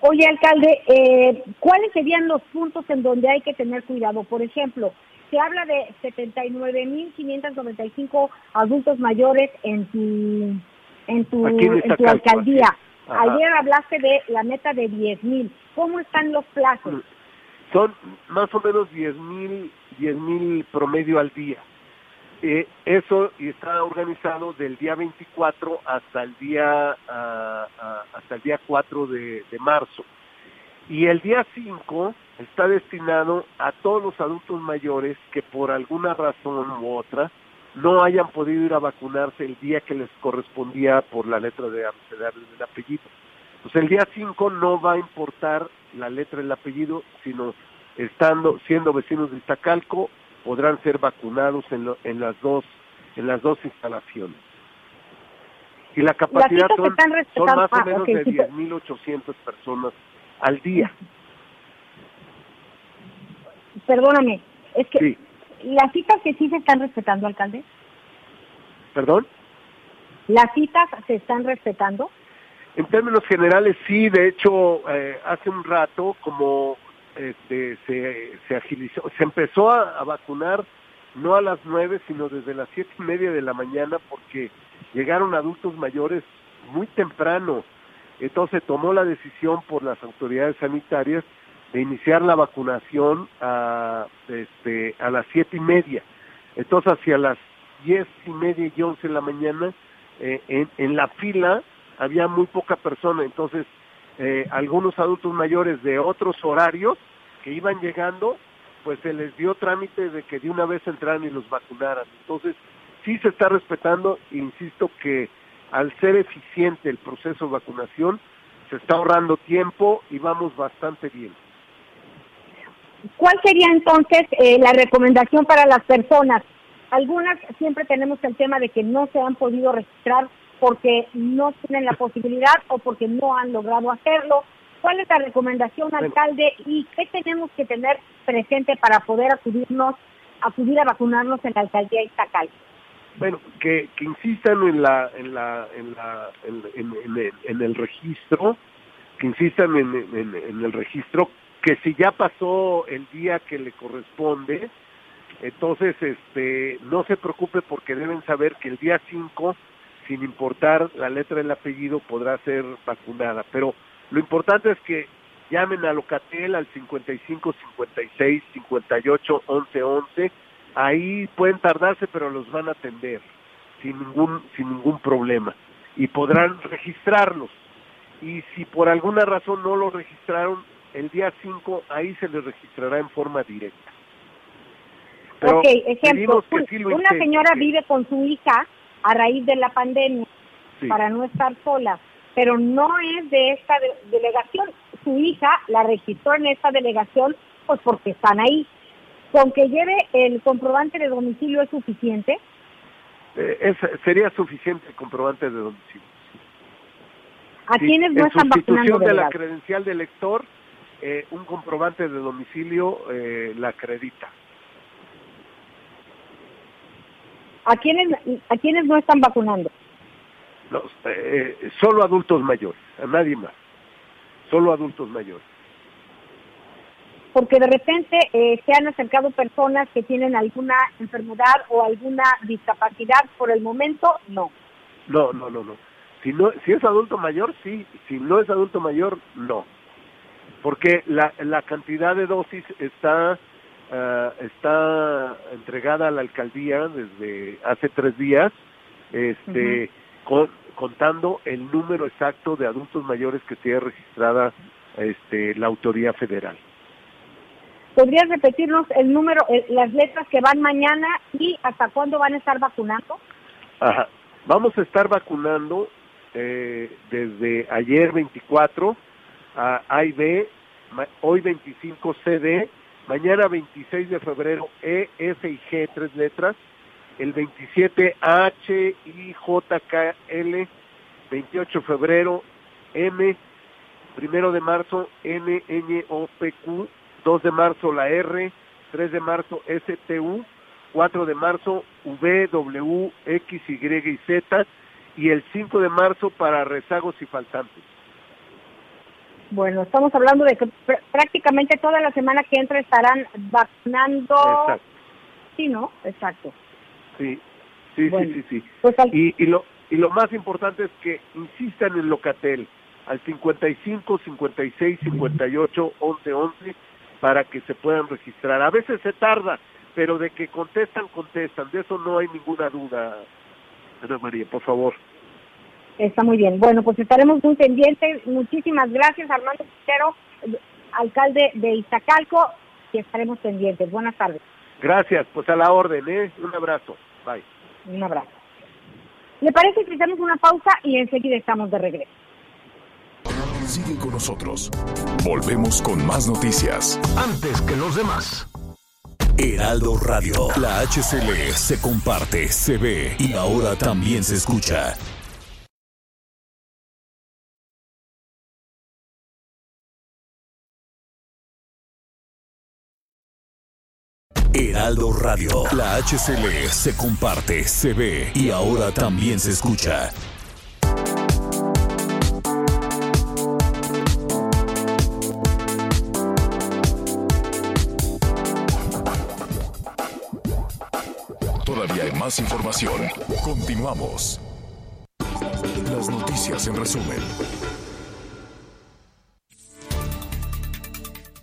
Oye, alcalde, eh, ¿cuáles serían los puntos en donde hay que tener cuidado? Por ejemplo, se habla de 79.595 adultos mayores en tu en tu, en, tu alcaldía. Ayer hablaste de la meta de 10.000. ¿Cómo están los plazos? Son más o menos 10.000 10 mil promedio al día. Eh, eso está organizado del día 24 hasta el día hasta el día 4 de, de, marzo. Y el día 5 está destinado a todos los adultos mayores que por alguna razón u otra no hayan podido ir a vacunarse el día que les correspondía por la letra de abecedario del apellido. Pues el día 5 no va a importar la letra del apellido, sino estando, siendo vecinos de Iztacalco podrán ser vacunados en, lo- en las dos en las dos instalaciones. Y la capacidad son, están son respetando- más o ah, menos ok, de sí, pero- 10.800 personas al día. Perdóname, es que Sí, las citas que sí se están respetando, alcalde, perdón. las citas se están respetando. En términos generales, sí. De hecho, eh, hace un rato, como este, se, se agilizó, se empezó a, a vacunar no a las nueve, sino desde las siete y media de la mañana, porque llegaron adultos mayores muy temprano. Entonces tomó la decisión por las autoridades sanitarias de iniciar la vacunación a, este, a las siete y media. Entonces hacia las diez y media y once de la mañana, eh, en, en la fila había muy poca persona, entonces eh, algunos adultos mayores de otros horarios que iban llegando, pues se les dio trámite de que de una vez entraran y los vacunaran. Entonces, sí se está respetando, insisto que al ser eficiente el proceso de vacunación, se está ahorrando tiempo y vamos bastante bien. ¿Cuál sería entonces eh, la recomendación para las personas? Algunas siempre tenemos el tema de que no se han podido registrar porque no tienen la posibilidad o porque no han logrado hacerlo. ¿Cuál es la recomendación, alcalde? ¿Y qué tenemos que tener presente para poder acudirnos, acudir a vacunarnos en la alcaldía Iztacal? Bueno, que, que insistan en la en la en la en, en- en el, en el registro, que insistan en, en- en el registro, que si ya pasó el día que le corresponde, entonces este no se preocupe porque deben saber que el día 5, sin importar la letra del apellido, podrá ser vacunada. Pero lo importante es que llamen a Locatel al 55 56 58 11 11 ahí pueden tardarse pero los van a atender sin ningún sin ningún problema. Y podrán registrarlos. Y si por alguna razón no lo registraron el día 5 ahí se les registrará en forma directa Pero ok, ejemplo, sí una intenten, señora vive con su hija a raíz de la pandemia sí. para no estar sola, pero no es de esta de- delegación. Su hija la registró en esta delegación pues porque están ahí. Con que lleve el comprobante de domicilio es suficiente. Eh, es- sería suficiente el comprobante de domicilio ¿A Sí, quienes no en están vacunando de la credencial de lector eh, un comprobante de domicilio eh, la acredita ¿A quienes, ¿A quienes no están vacunando? Los, eh, solo adultos mayores, a nadie más. Solo adultos mayores. Porque de repente eh, se han acercado personas que tienen alguna enfermedad o alguna discapacidad. Por el momento, no. No, no, no, no. Si no, si es adulto mayor, sí. Si no es adulto mayor, no. Porque la, la cantidad de dosis está ah, está entregada a la alcaldía desde hace tres días, este, con- contando el número exacto de adultos mayores que tiene registrada este, la autoridad federal. ¿Podrías repetirnos el número, las letras que van mañana y hasta cuándo van a estar vacunando? Ajá. Vamos a estar vacunando eh, desde ayer 24 a A y B, hoy 25 CD, mañana 26 de febrero E, F y G, tres letras, el 27 H, I, J, K, L, 28 de febrero M, primero de marzo N, Ñ, O, P, Q, 2 de marzo la R, 3 de marzo S, T, U, 4 de marzo V, W, X, Y y Z y el 5 de marzo para rezagos y faltantes. Bueno, estamos hablando de que pr- prácticamente toda la semana que entra estarán vacunando. Exacto. Sí, ¿no? Exacto. Sí, sí, Bueno, sí, sí, sí. Pues al- Y, y, lo, y lo más importante es que insistan en Locatel al 55, 56, 58, 11, 11 para que se puedan registrar. A veces se tarda, pero de que contestan, contestan. De eso no hay ninguna duda, Ana María, por favor. Está muy bien. Bueno, pues estaremos muy pendientes. Muchísimas gracias, Armando Quintero, alcalde de Iztacalco, y estaremos pendientes. Buenas tardes. Gracias, pues a la orden, ¿eh? Un abrazo. Bye. Un abrazo. ¿Le parece que hacemos una pausa y enseguida estamos de regreso? Sigue con nosotros. Volvemos con más noticias. Antes que los demás. Heraldo Radio. La HCL se comparte, se ve y ahora también se escucha. Heraldo Radio. La HCL se comparte, se ve y ahora también se escucha. Todavía hay más información. Continuamos. Las noticias en resumen.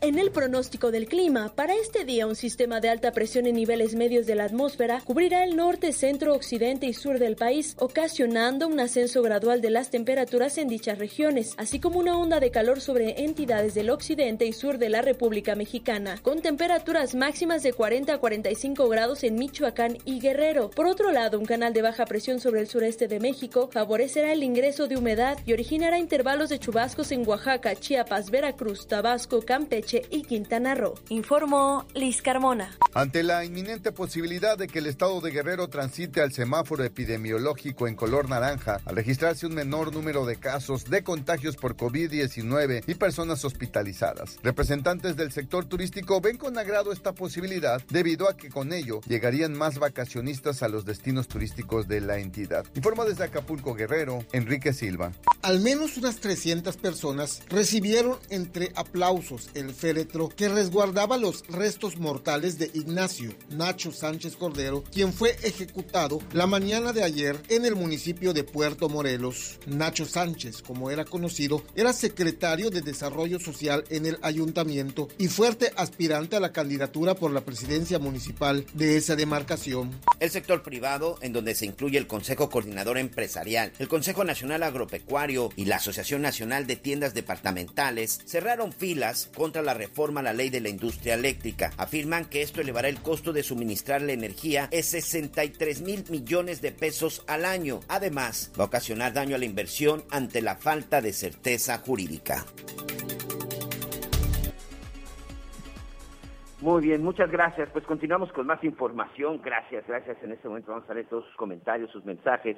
En el pronóstico del clima, para este día un sistema de alta presión en niveles medios de la atmósfera cubrirá el norte, centro, occidente y sur del país, ocasionando un ascenso gradual de las temperaturas en dichas regiones, así como una onda de calor sobre entidades del occidente y sur de la República Mexicana, con temperaturas máximas de 40 a 45 grados en Michoacán y Guerrero. Por otro lado, un canal de baja presión sobre el sureste de México favorecerá el ingreso de humedad y originará intervalos de chubascos en Oaxaca, Chiapas, Veracruz, Tabasco, Campeche y Quintana Roo. Informó Liz Carmona. Ante la inminente posibilidad de que el estado de Guerrero transite al semáforo epidemiológico en color naranja, al registrarse un menor número de casos de contagios por COVID-19 y personas hospitalizadas, representantes del sector turístico ven con agrado esta posibilidad debido a que con ello llegarían más vacacionistas a los destinos turísticos de la entidad. Informa desde Acapulco Guerrero, Enrique Silva. Al menos unas 300 personas recibieron entre aplausos el féretro que resguardaba los restos mortales de Ignacio Nacho Sánchez Cordero, quien fue ejecutado la mañana de ayer en el municipio de Puerto Morelos. Nacho Sánchez, como era conocido, era secretario de Desarrollo Social en el ayuntamiento y fuerte aspirante a la candidatura por la presidencia municipal de esa demarcación. El sector privado, en donde se incluye el Consejo Coordinador Empresarial, el Consejo Nacional Agropecuario y la Asociación Nacional de Tiendas Departamentales, cerraron filas contra la reforma a la ley de la industria eléctrica. Afirman que esto elevará el costo de suministrar la energía en 63 mil millones de pesos al año. Además, va a ocasionar daño a la inversión ante la falta de certeza jurídica. Muy bien, muchas gracias. Pues continuamos con más información. Gracias, gracias. En este momento vamos a leer todos sus comentarios, sus mensajes.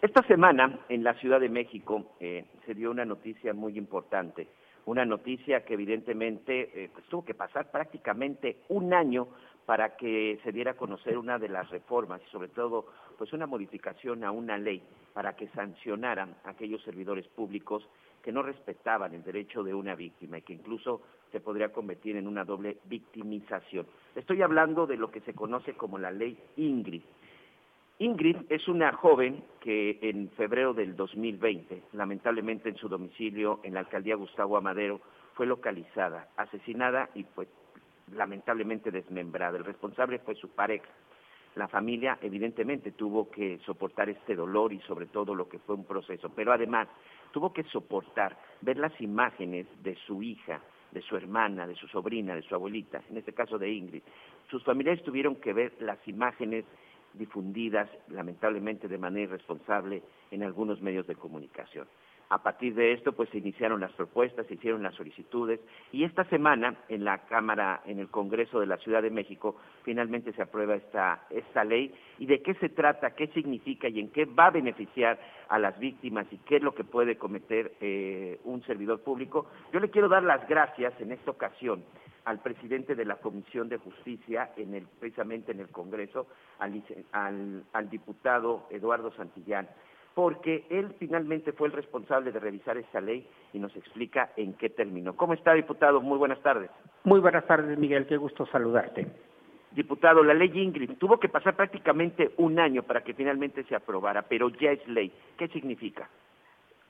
Esta semana en la Ciudad de México eh, se dio una noticia muy importante, una noticia que evidentemente eh, pues, tuvo que pasar prácticamente un año para que se diera a conocer una de las reformas y sobre todo pues una modificación a una ley para que sancionaran a aquellos servidores públicos que no respetaban el derecho de una víctima y que incluso se podría convertir en una doble victimización. Estoy hablando de lo que se conoce como la ley Ingrid. Ingrid es una joven que en febrero del 2020, lamentablemente en su domicilio en la alcaldía Gustavo Amadero, fue localizada, asesinada y fue lamentablemente desmembrada. El responsable fue su pareja. La familia evidentemente tuvo que soportar este dolor y sobre todo lo que fue un proceso, pero además tuvo que soportar ver las imágenes de su hija, de su hermana, de su sobrina, de su abuelita, en este caso de Ingrid. Sus familiares tuvieron que ver las imágenes difundidas lamentablemente de manera irresponsable en algunos medios de comunicación. A partir de esto, pues se iniciaron las propuestas, se hicieron las solicitudes y esta semana en la Cámara, en el Congreso de la Ciudad de México, finalmente se aprueba esta, esta ley. ¿Y de qué se trata? ¿Qué significa y en qué va a beneficiar a las víctimas y qué es lo que puede cometer eh, un servidor público? Yo le quiero dar las gracias en esta ocasión al presidente de la Comisión de Justicia, en el, precisamente en el Congreso, al, diputado Eduardo Santillán porque él finalmente fue el responsable de revisar esta ley y nos explica en qué terminó. ¿Cómo está, diputado? Muy buenas tardes. Muy buenas tardes, Miguel. Qué gusto saludarte. Diputado, la ley Ingrid tuvo que pasar prácticamente un año para que finalmente se aprobara, pero ya es ley. ¿Qué significa?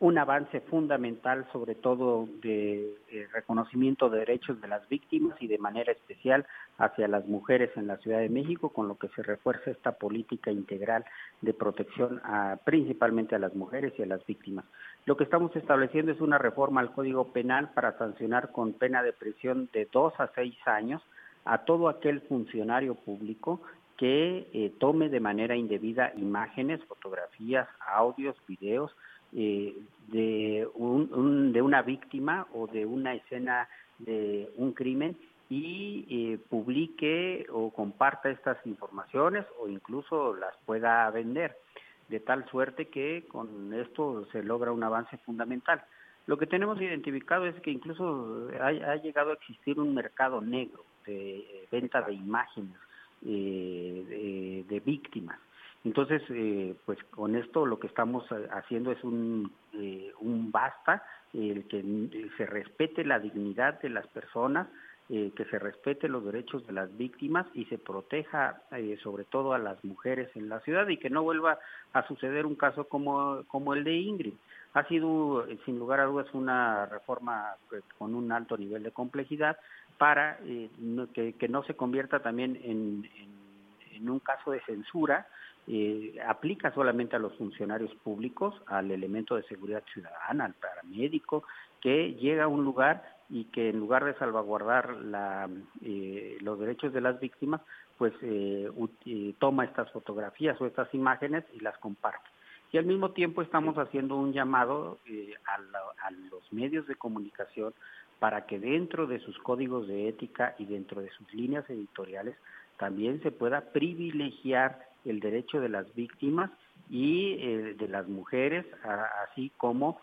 Un avance fundamental, sobre todo de, reconocimiento de derechos de las víctimas y de manera especial hacia las mujeres en la Ciudad de México, con lo que se refuerza esta política integral de protección a, principalmente a las mujeres y a las víctimas. Lo que estamos estableciendo es una reforma al Código Penal para sancionar con pena de prisión de dos a seis años a todo aquel funcionario público que eh, tome de manera indebida imágenes, fotografías, audios, videos, eh, de, un, de una víctima o de una escena de un crimen y eh, publique o comparta estas informaciones o incluso las pueda vender, de tal suerte que con esto se logra un avance fundamental. Lo que tenemos identificado es que incluso ha, llegado a existir un mercado negro de eh, venta de imágenes eh, de, víctimas. Entonces, pues con esto lo que estamos haciendo es un, un basta, el que se respete la dignidad de las personas, eh, que se respete los derechos de las víctimas y se proteja eh, sobre todo a las mujeres en la ciudad y que no vuelva a suceder un caso como, como el de Ingrid. Ha sido, eh, sin lugar a dudas, una reforma con un alto nivel de complejidad para que, que, no se convierta también en, un caso de censura, aplica solamente a los funcionarios públicos, al elemento de seguridad ciudadana, al paramédico, que llega a un lugar y que en lugar de salvaguardar la, eh, los derechos de las víctimas, pues eh, eh, toma estas fotografías o estas imágenes y las comparte. Y al mismo tiempo estamos haciendo un llamado a, a, los medios de comunicación para que dentro de sus códigos de ética y dentro de sus líneas editoriales también se pueda privilegiar el derecho de las víctimas y de las mujeres, así como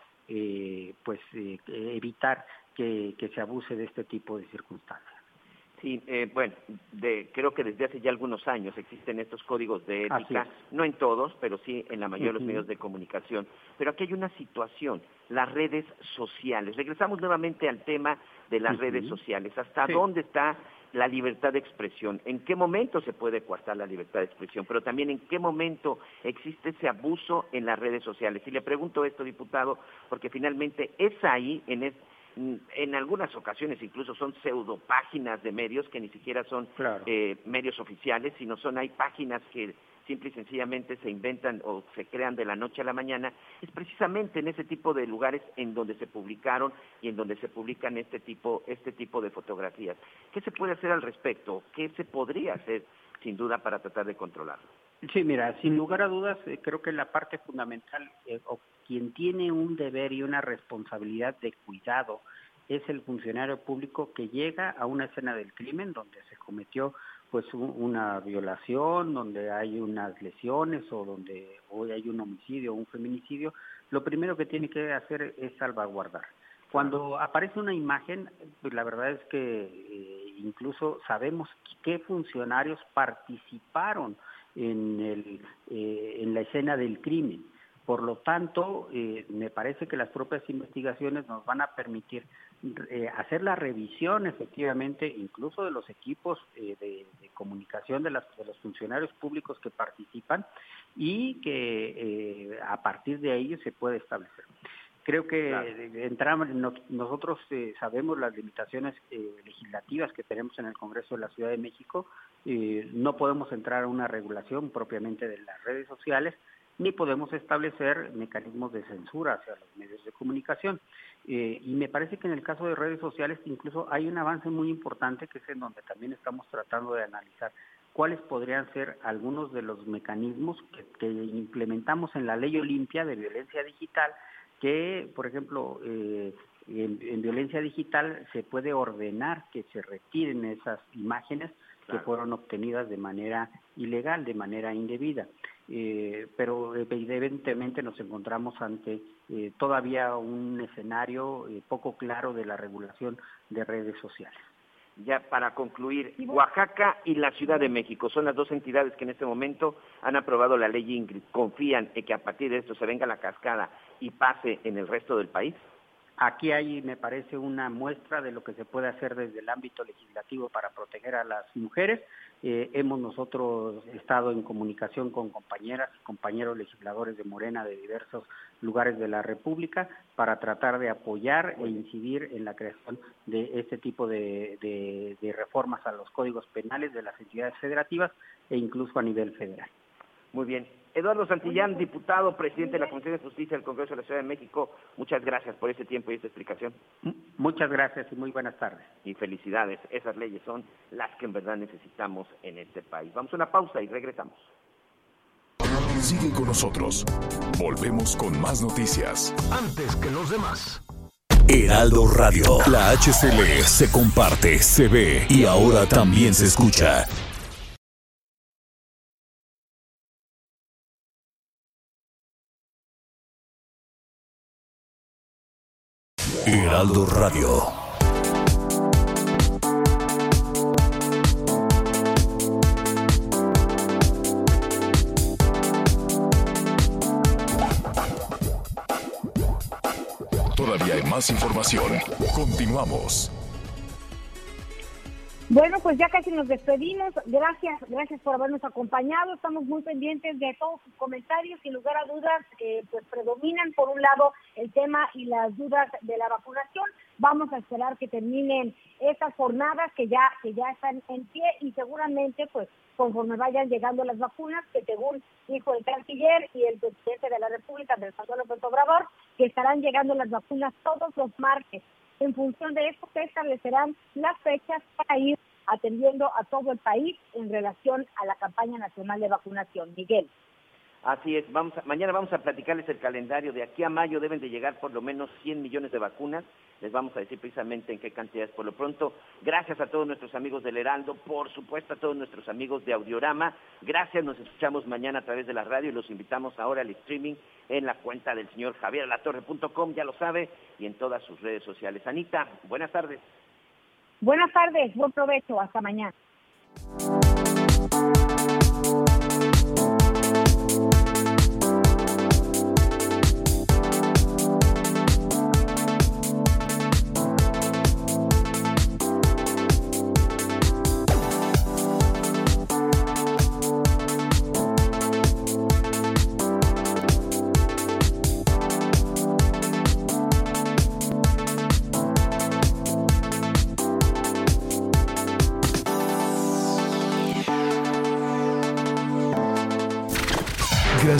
pues evitar que, se abuse de este tipo de circunstancias. Sí, eh, bueno, de, creo que desde hace ya algunos años existen estos códigos de ética, no en todos, pero sí en la mayoría de los medios de comunicación. Pero aquí hay una situación, las redes sociales. Regresamos nuevamente al tema de las redes sociales. ¿Hasta dónde está la libertad de expresión? ¿En qué momento se puede coartar la libertad de expresión? Pero también en qué momento existe ese abuso en las redes sociales. Y le pregunto esto, diputado, porque finalmente es ahí, en, es, en algunas ocasiones incluso son pseudo páginas de medios que ni siquiera son eh, medios oficiales, sino son hay páginas que simple y sencillamente se inventan o se crean de la noche a la mañana, es precisamente en ese tipo de lugares en donde se publicaron y en donde se publican este tipo, este tipo de fotografías. ¿Qué se puede hacer al respecto? ¿Qué se podría hacer, sin duda, para tratar de controlarlo? Sí, mira, sin lugar a dudas, eh, creo que la parte fundamental, eh, o quien tiene un deber y una responsabilidad de cuidado, es el funcionario público que llega a una escena del crimen donde se cometió pues una violación, donde hay unas lesiones o donde hoy hay un homicidio o un feminicidio, lo primero que tiene que hacer es salvaguardar. Cuando aparece una imagen, pues la verdad es que eh, incluso sabemos qué funcionarios participaron en, el, eh, en la escena del crimen. Por lo tanto, eh, me parece que las propias investigaciones nos van a permitir eh, hacer la revisión efectivamente incluso de los equipos de, comunicación de, las, de, los funcionarios públicos que participan y que a partir de ahí se puede establecer. Creo que entramos, nosotros eh, sabemos las limitaciones eh, legislativas que tenemos en el Congreso de la Ciudad de México. Eh, no podemos entrar a una regulación propiamente de las redes sociales, ni podemos establecer mecanismos de censura hacia los medios de comunicación. y me parece que en el caso de redes sociales incluso hay un avance muy importante que es en donde también estamos tratando de analizar cuáles podrían ser algunos de los mecanismos que implementamos en la ley Olimpia de violencia digital que, por ejemplo, eh, en, violencia digital se puede ordenar que se retiren esas imágenes que fueron obtenidas de manera ilegal, de manera indebida. Eh, pero evidentemente nos encontramos ante eh, todavía un escenario poco claro de la regulación de redes sociales. Ya para concluir, Oaxaca y la Ciudad de México son las dos entidades que en este momento han aprobado la ley Ingrid. ¿Confían en que a partir de esto se venga la cascada y pase en el resto del país? Aquí hay, me parece, una muestra de lo que se puede hacer desde el ámbito legislativo para proteger a las mujeres. Eh, hemos nosotros estado en comunicación con compañeras y compañeros legisladores de Morena de diversos lugares de la República para tratar de apoyar e incidir en la creación de este tipo de, de reformas a los códigos penales de las entidades federativas e incluso a nivel federal. Muy bien. Eduardo Santillán, diputado, presidente de la Comisión de Justicia del Congreso de la Ciudad de México, muchas gracias por este tiempo y esta explicación. Muchas gracias y muy buenas tardes. Y felicidades, esas leyes son las que en verdad necesitamos en este país. Vamos a una pausa y regresamos. Sigue con nosotros. Volvemos con más noticias. Antes que los demás. Heraldo Radio. La HCL se comparte, se ve y ahora también se escucha. Heraldo Radio. Todavía hay más información. Continuamos. Bueno, pues ya casi nos despedimos. Gracias, gracias por habernos acompañado. Estamos muy pendientes de todos sus comentarios. Sin lugar a dudas, que pues predominan por un lado el tema y las dudas de la vacunación. Vamos a esperar que terminen estas jornadas que ya que ya están en pie y seguramente pues conforme vayan llegando las vacunas, que según dijo el canciller y el presidente de la República, Manuel López Obrador, que estarán llegando las vacunas todos los martes. En función de esto se establecerán las fechas para ir atendiendo a todo el país en relación a la campaña nacional de vacunación. Miguel. Así es, vamos a- mañana vamos a platicarles el calendario. De aquí a mayo deben de llegar por lo menos 100 millones de vacunas. Les vamos a decir precisamente en qué cantidades. Por lo pronto, gracias a todos nuestros amigos del Heraldo, por supuesto a todos nuestros amigos de Audiorama. Gracias, nos escuchamos mañana a través de la radio y los invitamos ahora al streaming en la cuenta del señor javieralatorre.com, ya lo sabe, y en todas sus redes sociales. Anita, buenas tardes. Buenas tardes, buen provecho, hasta mañana.